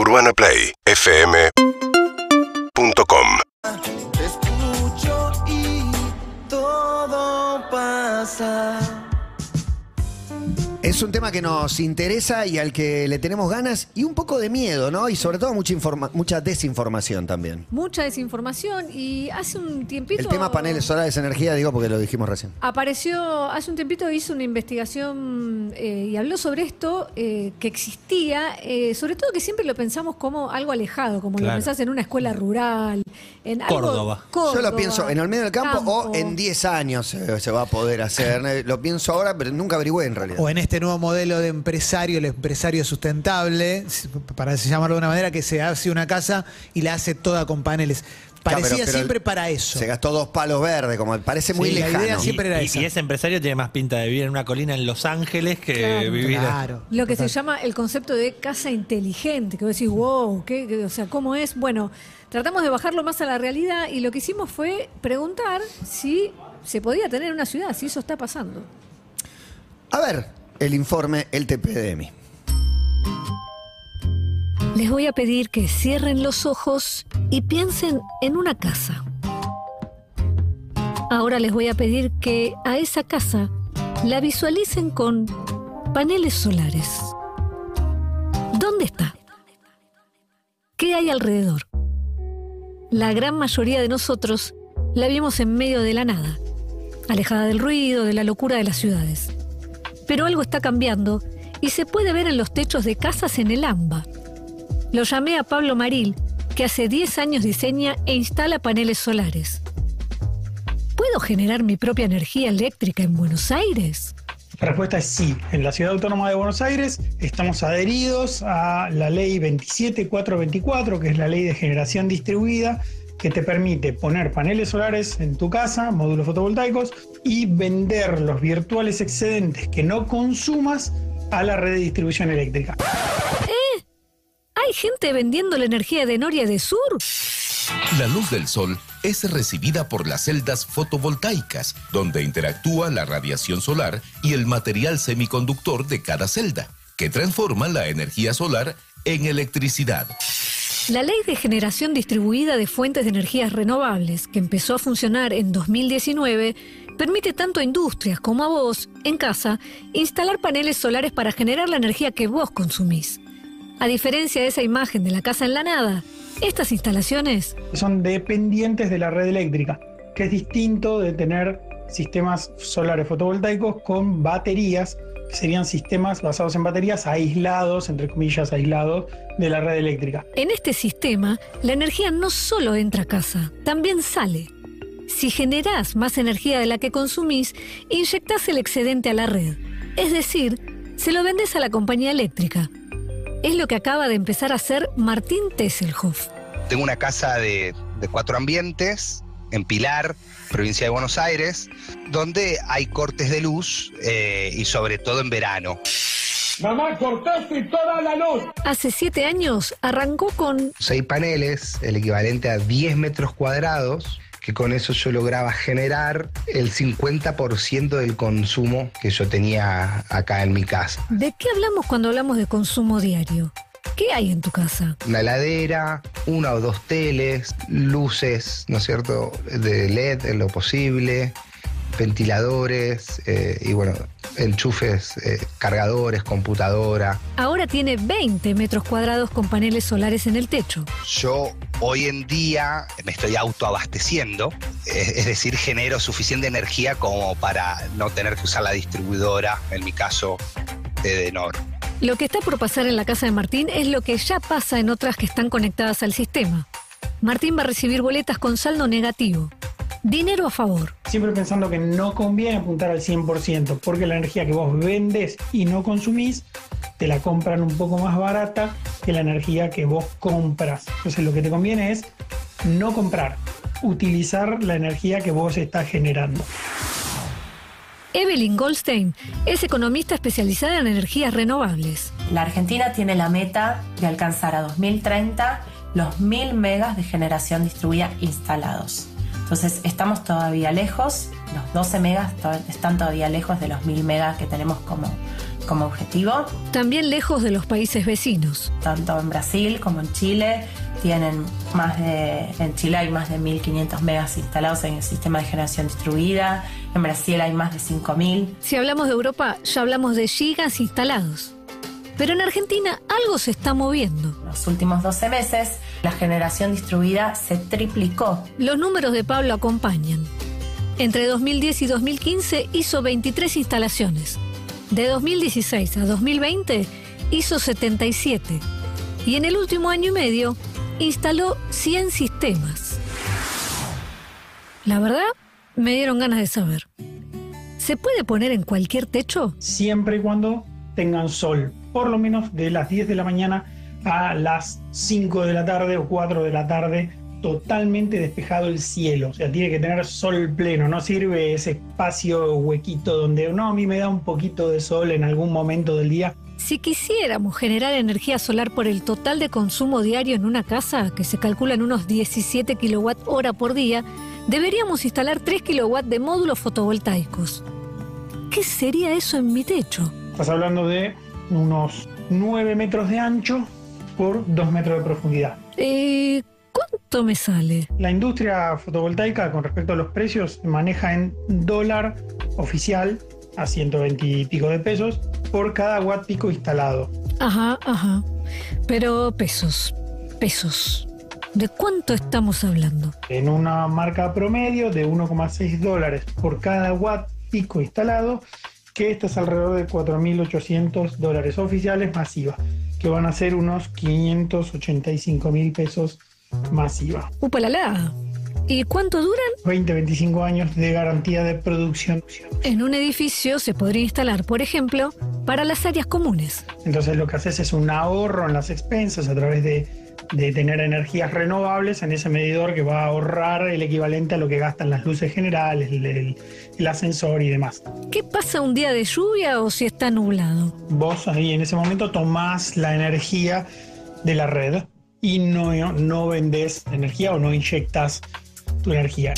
UrbanaPlayFM.com Es un tema que nos interesa y al que le tenemos ganas y un poco de miedo, ¿no? Y sobre todo mucha, informa- mucha desinformación también. Mucha desinformación y hace un tiempito... El tema paneles solares, energía, digo porque lo dijimos recién. Apareció, hace un tiempito hizo una investigación eh, y habló sobre esto eh, que existía, eh, sobre todo que siempre lo pensamos como algo alejado, como lo pensás en una escuela rural, en algo- Córdoba. Yo Córdoba, lo pienso en el medio del campo, o en 10 años se, se va a poder hacer. Lo pienso ahora, pero nunca averigüé en realidad. O en este nuevo modelo de empresario, el empresario sustentable, para llamarlo de una manera, que se hace una casa y la hace toda con paneles. Claro, Parecía pero- pero siempre para eso. Se gastó dos palos verdes, como parece muy Sí, la lejano. idea siempre era y, esa. y ese empresario tiene más pinta de vivir en una colina en Los Ángeles que Claro. vivir en- Claro. Lo que Total. se llama el concepto de casa inteligente, que vos decís, wow, ¿qué, qué- o sea, ¿cómo es? Bueno, tratamos de bajarlo más a la realidad y lo que hicimos fue preguntar si se podía tener una ciudad, si eso está pasando. A ver, el informe, el TPDMI. Les voy a pedir que cierren los ojos y piensen en una casa. Ahora les voy a pedir que a esa casa la visualicen con paneles solares. ¿Dónde está? ¿Qué hay alrededor? La gran mayoría de nosotros la vimos en medio de la nada, alejada del ruido, de la locura de las ciudades. Pero algo está cambiando y se puede ver en los techos de casas en el AMBA. Lo llamé a Pablo Maril, que hace 10 años diseña e instala paneles solares. ¿Puedo generar mi propia energía eléctrica en Buenos Aires? La respuesta es sí. En la Ciudad Autónoma de Buenos Aires estamos adheridos a la ley 27424, que es la ley de generación distribuida, que te permite poner paneles solares en tu casa, módulos fotovoltaicos, y vender los virtuales excedentes que no consumas a la red de distribución eléctrica. ¿Hay gente vendiendo la energía de Noria de Sur? La luz del sol es recibida por las celdas fotovoltaicas, donde interactúa la radiación solar y el material semiconductor de cada celda, que transforman la energía solar en electricidad. La ley de generación distribuida de fuentes de energías renovables, que empezó a funcionar en 2019, permite tanto a industrias como a vos, en casa, instalar paneles solares para generar la energía que vos consumís. A diferencia de esa imagen de la casa en la nada, estas instalaciones Son dependientes de la red eléctrica, que es distinto de tener sistemas solares fotovoltaicos con baterías, que serían sistemas basados en baterías aislados, entre comillas, aislados de la red eléctrica. En este sistema, la energía no solo entra a casa, también sale. Si generás más energía de la que consumís, inyectás el excedente a la red. Es decir, se lo vendés a la compañía eléctrica. Es lo que acaba de empezar a hacer Martín Tesselhoff. Tengo una casa de, de cuatro ambientes en Pilar, provincia de Buenos Aires, donde hay cortes de luz eh, y sobre todo en verano. Mamá, cortaste toda la luz. Hace siete años arrancó con Seis paneles, el equivalente a 10 metros cuadrados, que con eso yo lograba generar el 50% del consumo que yo tenía acá en mi casa. ¿De qué hablamos cuando hablamos de consumo diario? ¿Qué hay en tu casa? Una heladera, una o dos teles, luces, ¿no es cierto?, de LED en lo posible, ventiladores eh, y bueno, enchufes, eh, cargadores, computadora. Ahora tiene 20 metros cuadrados con paneles solares en el techo. Yo hoy en día me estoy autoabasteciendo, es, es decir, genero suficiente energía como para no tener que usar la distribuidora, en mi caso, de Denor. Lo que está por pasar en la casa de Martín es lo que ya pasa en otras que están conectadas al sistema. Martín va a recibir boletas con saldo negativo. Dinero a favor. Siempre pensando que no conviene apuntar al 100%, porque la energía que vos vendes y no consumís, te la compran un poco más barata que la energía que vos compras. Entonces lo que te conviene es no comprar, utilizar la energía que vos estás generando. Evelyn Goldstein es economista especializada en energías renovables. La Argentina tiene la meta de alcanzar a 2030 los 1000 megas de generación distribuida instalados. Entonces estamos todavía lejos, los 12 megas to- están todavía lejos de los 1000 megas que tenemos como, como objetivo. También lejos de los países vecinos. Tanto en Brasil como en Chile tienen más de, en Chile hay más de 1.500 megas instalados en el sistema de generación distribuida, en Brasil hay más de 5.000. Si hablamos de Europa, ya hablamos de gigas instalados. Pero en Argentina algo se está moviendo. En los últimos 12 meses, la generación distribuida se triplicó. Los números de Pablo acompañan. Entre 2010 y 2015 hizo 23 instalaciones. De 2016 a 2020 hizo 77. Y en el último año y medio instaló 100 sistemas. La verdad, me dieron ganas de saber. ¿Se puede poner en cualquier techo? Siempre y cuando tengan sol, por lo menos de las 10 de la mañana a las 5 de la tarde o 4 de la tarde, totalmente despejado el cielo. O sea, tiene que tener sol pleno, no sirve ese espacio huequito donde no, a mí me da un poquito de sol en algún momento del día. Si quisiéramos generar energía solar por el total de consumo diario en una casa, que se calcula en unos 17 kilowatt hora por día, deberíamos instalar 3 kilowatt de módulos fotovoltaicos. ¿Qué sería eso en mi techo? Estás hablando de unos 9 metros de ancho por 2 metros de profundidad. Eh, ¿Cuánto me sale? La industria fotovoltaica con respecto a los precios maneja en dólar oficial a 120 y pico de pesos por cada watt pico instalado. Ajá, ajá. Pero pesos, pesos. ¿De cuánto estamos hablando? En una marca promedio de 1,6 dólares por cada watt pico instalado, que esto es alrededor de 4.800 dólares oficiales masiva, que van a ser unos 585 mil pesos masiva. ¡Upalala! ¿Y cuánto duran? 20-25 años de garantía de producción. En un edificio se podría instalar, por ejemplo, para las áreas comunes. Entonces lo que haces es un ahorro en las expensas a través de, de tener energías renovables en ese medidor que va a ahorrar el equivalente a lo que gastan las luces generales, el, el- el ascensor y demás. ¿Qué pasa un día de lluvia o si está nublado? Vos ahí en ese momento tomás la energía de la red y no, no vendés energía o no inyectas tu energía.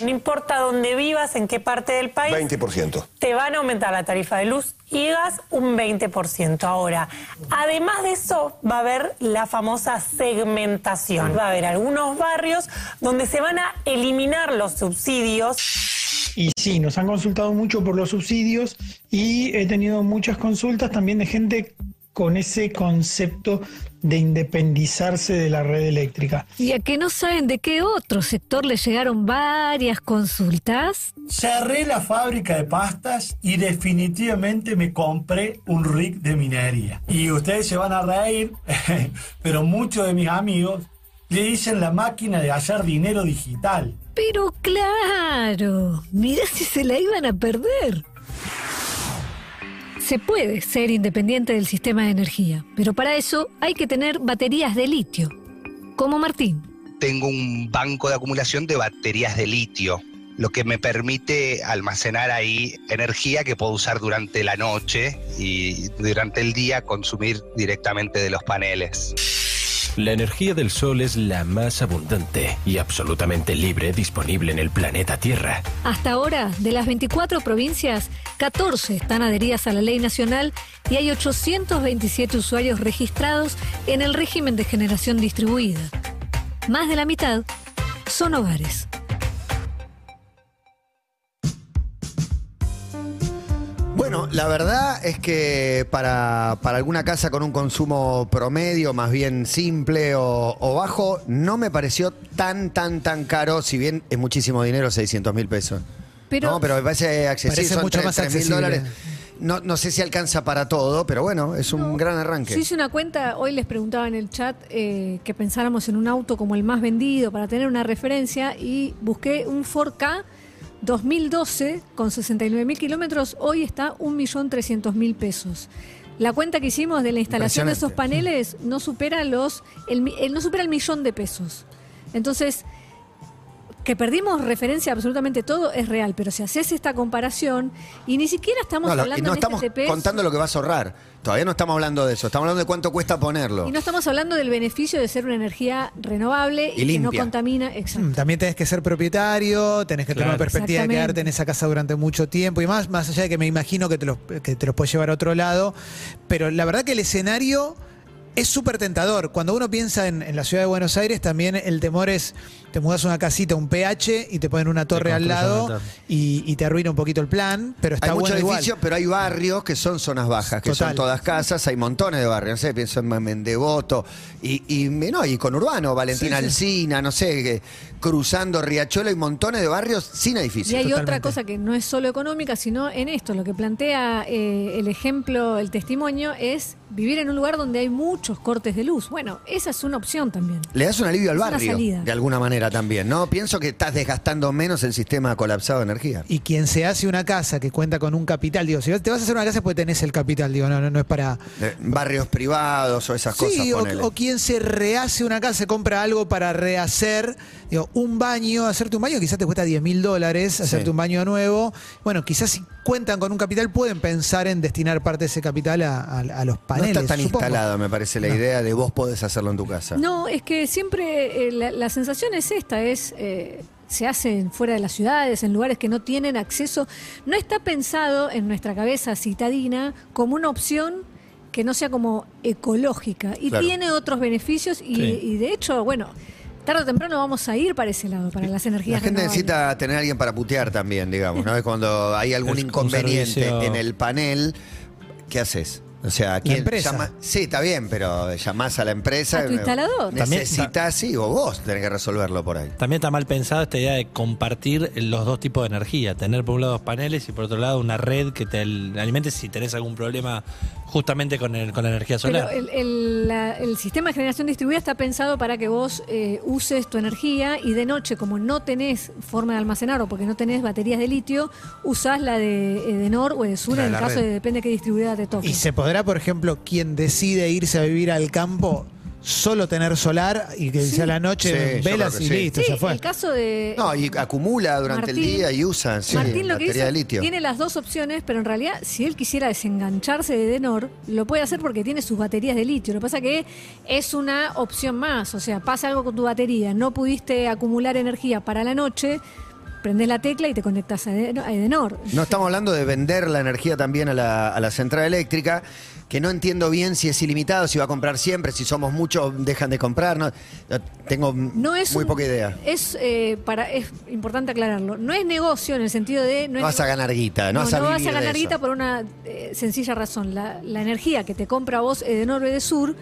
No importa dónde vivas, en qué parte del país, 20%. te van a aumentar la tarifa de luz y gas un 20%. Ahora, además de eso, va a haber la famosa segmentación. Va a haber algunos barrios donde se van a eliminar los subsidios. Y sí, nos han consultado mucho por los subsidios y he tenido muchas consultas también de gente con ese concepto de independizarse de la red eléctrica. ¿Y a que no saben de qué otro sector les llegaron varias consultas? Cerré la fábrica de pastas y definitivamente me compré un rig de minería. Y ustedes se van a reír, pero muchos de mis amigos le dicen la máquina de hacer dinero digital. Pero claro, mirá si se la iban a perder. Se puede ser independiente del sistema de energía, pero para eso hay que tener baterías de litio, como Martín. tengo un banco de acumulación de baterías de litio, lo que me permite almacenar ahí energía que puedo usar durante la noche y durante el día consumir directamente de los paneles. La energía del Sol es la más abundante y absolutamente libre disponible en el planeta Tierra. Hasta ahora, de las 24 provincias, 14 están adheridas a la ley nacional y hay 827 usuarios registrados en el régimen de generación distribuida. Más de la mitad son hogares. La verdad es que para, para alguna casa con un consumo promedio, más bien simple o, o bajo, no me pareció tan, tan, tan caro, si bien es muchísimo dinero, 600 mil pesos. Pero- no, pero me parece accesible, Parece son mucho tres- más tres mil accesible. dólares. No, no sé si alcanza para todo, pero bueno, es un gran arranque. Yo hice una cuenta, hoy les preguntaba en el chat eh, que pensáramos en un auto como el más vendido para tener una referencia y busqué un 4K 2012 con 69 mil kilómetros, hoy está 1.300.000 pesos. La cuenta que hicimos de la instalación de esos paneles no supera los el, el- no supera el millón de pesos. Entonces, Que perdimos referencia a absolutamente todo es real, pero si haces esta comparación y ni siquiera estamos No, lo- y hablando no en estamos este TP, contando lo que vas a ahorrar. Todavía no estamos hablando de eso. Estamos hablando de cuánto cuesta ponerlo. y no estamos hablando del beneficio de ser una energía renovable y, Y que no contamina. Exacto. Mm, También tenés que ser propietario, tenés que tener Claro. una perspectiva de quedarte en esa casa durante mucho tiempo y más, más allá de que me imagino que te los, que te los puedes llevar a otro lado. Pero la verdad que el escenario es súper tentador. Cuando uno piensa en, en la ciudad de Buenos Aires, también el temor es, te mudas a una casita, un PH, y te ponen una torre al lado y, y te arruina un poquito el plan, pero está hay muchos bueno igual. edificios, pero hay barrios que son zonas bajas, que Total. son todas casas, hay montones de barrios, no sé, pienso en Mendevoto, y, y, no, y con Urbano, Valentina Sí, sí. Alsina, no sé, que, cruzando Riachuelo, hay montones de barrios sin Y edificios. hay otra cosa que no es solo económica, sino en esto, lo que plantea eh, el ejemplo, el testimonio, es vivir en un lugar donde hay muchos cortes de luz. Bueno, esa es una opción también. Le das un alivio al barrio, de alguna manera también, ¿no? Pienso que estás desgastando menos el sistema colapsado de energía. Y quien se hace una casa que cuenta con un capital, digo, si te vas a hacer una casa porque tenés el capital, digo, no, no, no es para... Barrios privados o esas cosas, Sí, o, quien se rehace una casa, se compra algo para rehacer, digo, un baño, hacerte un baño quizás te cuesta 10 mil dólares, hacerte Sí. un baño nuevo. Bueno, quizás si cuentan con un capital pueden pensar en destinar parte de ese capital a, a- a los no paneles. está tan supongo. instalada, me parece, la No. idea de vos podés hacerlo en tu casa. No, es que siempre eh, la, la sensación es esta, es eh, se hacen fuera de las ciudades, en lugares que no tienen acceso. No está pensado en nuestra cabeza citadina como una opción que no sea como ecológica y Claro. tiene otros beneficios y, Sí. y de hecho, bueno, tarde o temprano vamos a ir para ese lado, para las La energías gente renovables. necesita tener a alguien para putear también, digamos, ¿no? Es cuando hay algún Es inconveniente en el panel, ¿qué haces? O sea, ¿quién empresa. llama? Sí, está bien, pero llamás a la empresa. A tu instalador. También- Necesitas, sí, o vos tenés que resolverlo por ahí. También está mal pensada esta idea de compartir los dos tipos de energía. Tener por un lado paneles y por otro lado una red que te alimente si tenés algún problema justamente con, el, con la energía solar. Pero el, el- la- el sistema de generación distribuida está pensado para que vos eh, uses tu energía y de noche, como no tenés forma de almacenar o porque no tenés baterías de litio, usás la de Edenor o Edesur La de en el caso red. de depende de qué distribuidora te toque. Y se podrá, por ejemplo, quien decide irse a vivir al campo, solo tener solar y que sea la noche Sí, velas que y sí. listo, Sí, ya fue. el caso de No, y acumula durante el día y usa, sí, Martín lo que batería dice, de litio. tiene las dos opciones, pero en realidad si él quisiera desengancharse de Edenor, lo puede hacer porque tiene sus baterías de litio. Lo que pasa que es una opción más, o sea, pasa algo con tu batería, no pudiste acumular energía para la noche, prendes la tecla y te conectas a Eden- a Edenor. No estamos hablando de vender la energía también a la, a la central eléctrica, que no entiendo bien si es ilimitado, si va a comprar siempre, si somos muchos, dejan de comprar. No, tengo No es muy un- poca idea. Es eh, para es importante aclararlo. No es negocio en el sentido de no, vas a ganar guita, no, No, vas a no vas a ganar guita por una eh, sencilla razón. La, la energía que te compra vos Edenor de Sur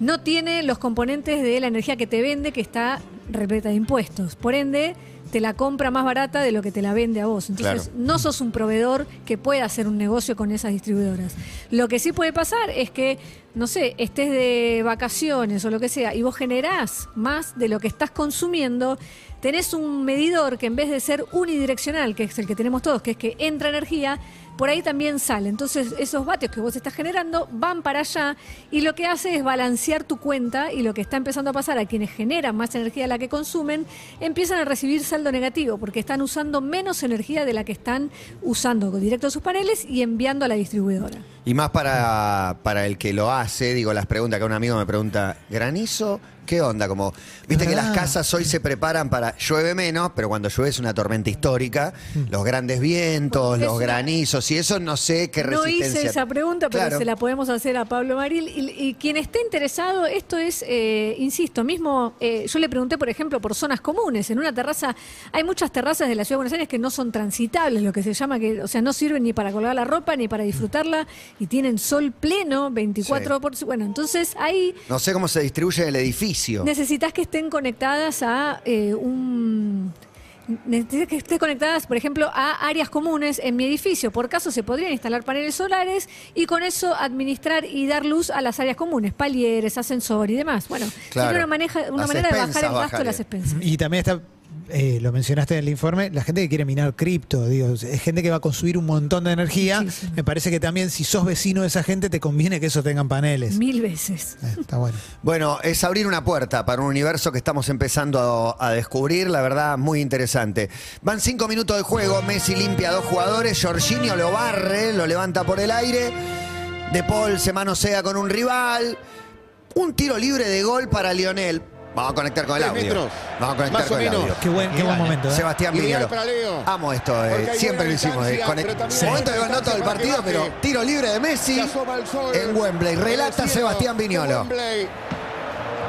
no tiene los componentes de la energía que te vende que está repleta de impuestos. Por ende, te la compra más barata de lo que te la vende a vos. Entonces, Claro. no sos un proveedor que pueda hacer un negocio con esas distribuidoras. Lo que sí puede pasar es que, no sé, estés de vacaciones o lo que sea y vos generás más de lo que estás consumiendo, tenés un medidor que en vez de ser unidireccional, que es el que tenemos todos, que es que entra energía, por ahí también sale. Entonces esos vatios que vos estás generando van para allá y lo que hace es balancear tu cuenta y lo que está empezando a pasar a quienes generan más energía de la que consumen, empiezan a recibir saldo negativo porque están usando menos energía de la que están usando directo a sus paneles y enviando a la distribuidora. Y más para, para el que lo hace, digo, las preguntas que un amigo me pregunta, ¿granizo? ¿Qué onda? Como, viste que las Ah. casas hoy se preparan para llueve menos, pero cuando llueve es una tormenta histórica, los grandes vientos, los granizos, y eso no sé qué No resistencia. hice esa pregunta, pero Claro. se la podemos hacer a Pablo Maril. Y, y quien esté interesado, esto es, eh, insisto, mismo, eh, yo le pregunté, por ejemplo, por zonas comunes. En una terraza, hay muchas terrazas de la ciudad de Buenos Aires que no son transitables, lo que se llama, que, o sea, no sirven ni para colgar la ropa ni para disfrutarla y tienen sol pleno 24 por. Bueno, entonces ahí No sé cómo se distribuye el edificio. Necesitas que estén conectadas a eh, un. Necesitas que estén conectadas, por ejemplo, a áreas comunes en mi edificio. Por caso se podrían instalar paneles solares y con eso administrar y dar luz a las áreas comunes, palieres, ascensor y demás. Bueno, Claro. sería una, maneja, una Las manera de bajar el gasto de las expensas. Y también está eh, lo mencionaste en el informe, la gente que quiere minar cripto, digo, es gente que va a consumir un montón de energía. Me parece que también si sos vecino de esa gente te conviene que eso tengan paneles. Mil veces. Eh, está bueno. Bueno, es abrir una puerta para un universo que estamos empezando a, a descubrir, la verdad, muy interesante. Van cinco minutos de juego, Messi limpia a dos jugadores, Jorginho lo barre, lo levanta por el aire, De Paul se manosea con un rival, un tiro libre de gol para Lionel. Vamos a conectar con el audio. metros, Vamos a conectar más con o el menos. audio. Qué buen, qué buen momento. ¿eh? Sebastián Leo. Amo esto, eh, siempre lo hicimos. eh, conect- también Momento de buena no todo el partido, que pero tiro libre de Messi en Wembley. Relata Sebastián Viñolo. Wembley.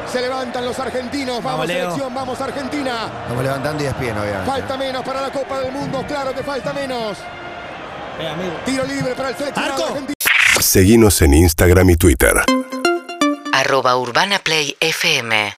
Se levantan los argentinos. Vamos, Vamos, selección, vamos Argentina. Estamos levantando y despien, obviamente. Falta menos para la Copa del Mundo, claro que falta menos. Eh, amigo. Tiro libre para el seleccionado argentino. Seguinos en Instagram y Twitter. Arroba Urbana Play FM